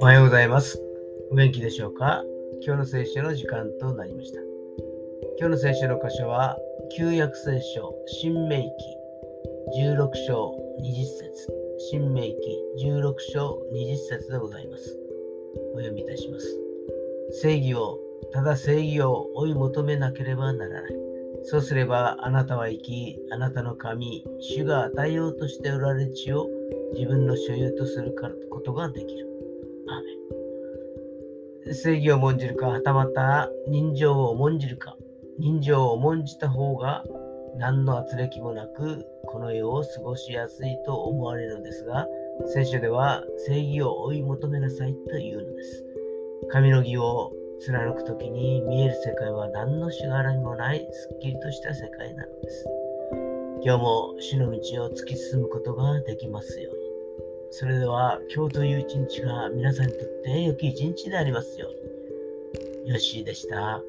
おはようございます。お元気でしょうか？今日の聖書の時間となりました。今日の聖書の箇所は、旧約聖書、新明記16章20節新明記16章20節でございます。お読みいたします。正義を、ただ正義を追い求めなければならない。そうすればあなたは生き、あなたの神、主が与えようとしておられる地を自分の所有とすることができる。正義を重んじるか、はたまた人情を重んじるか、人情を重んじた方が何の圧力もなくこの世を過ごしやすいと思われるのですが、聖書では正義を追い求めなさいというのです。神の義を貫く時に見える世界は何のしがらみもないすっきりとした世界なのです。今日も死の道を突き進むことができますように。それでは今日という一日が皆さんにとって良き一日でありますように。よしでした。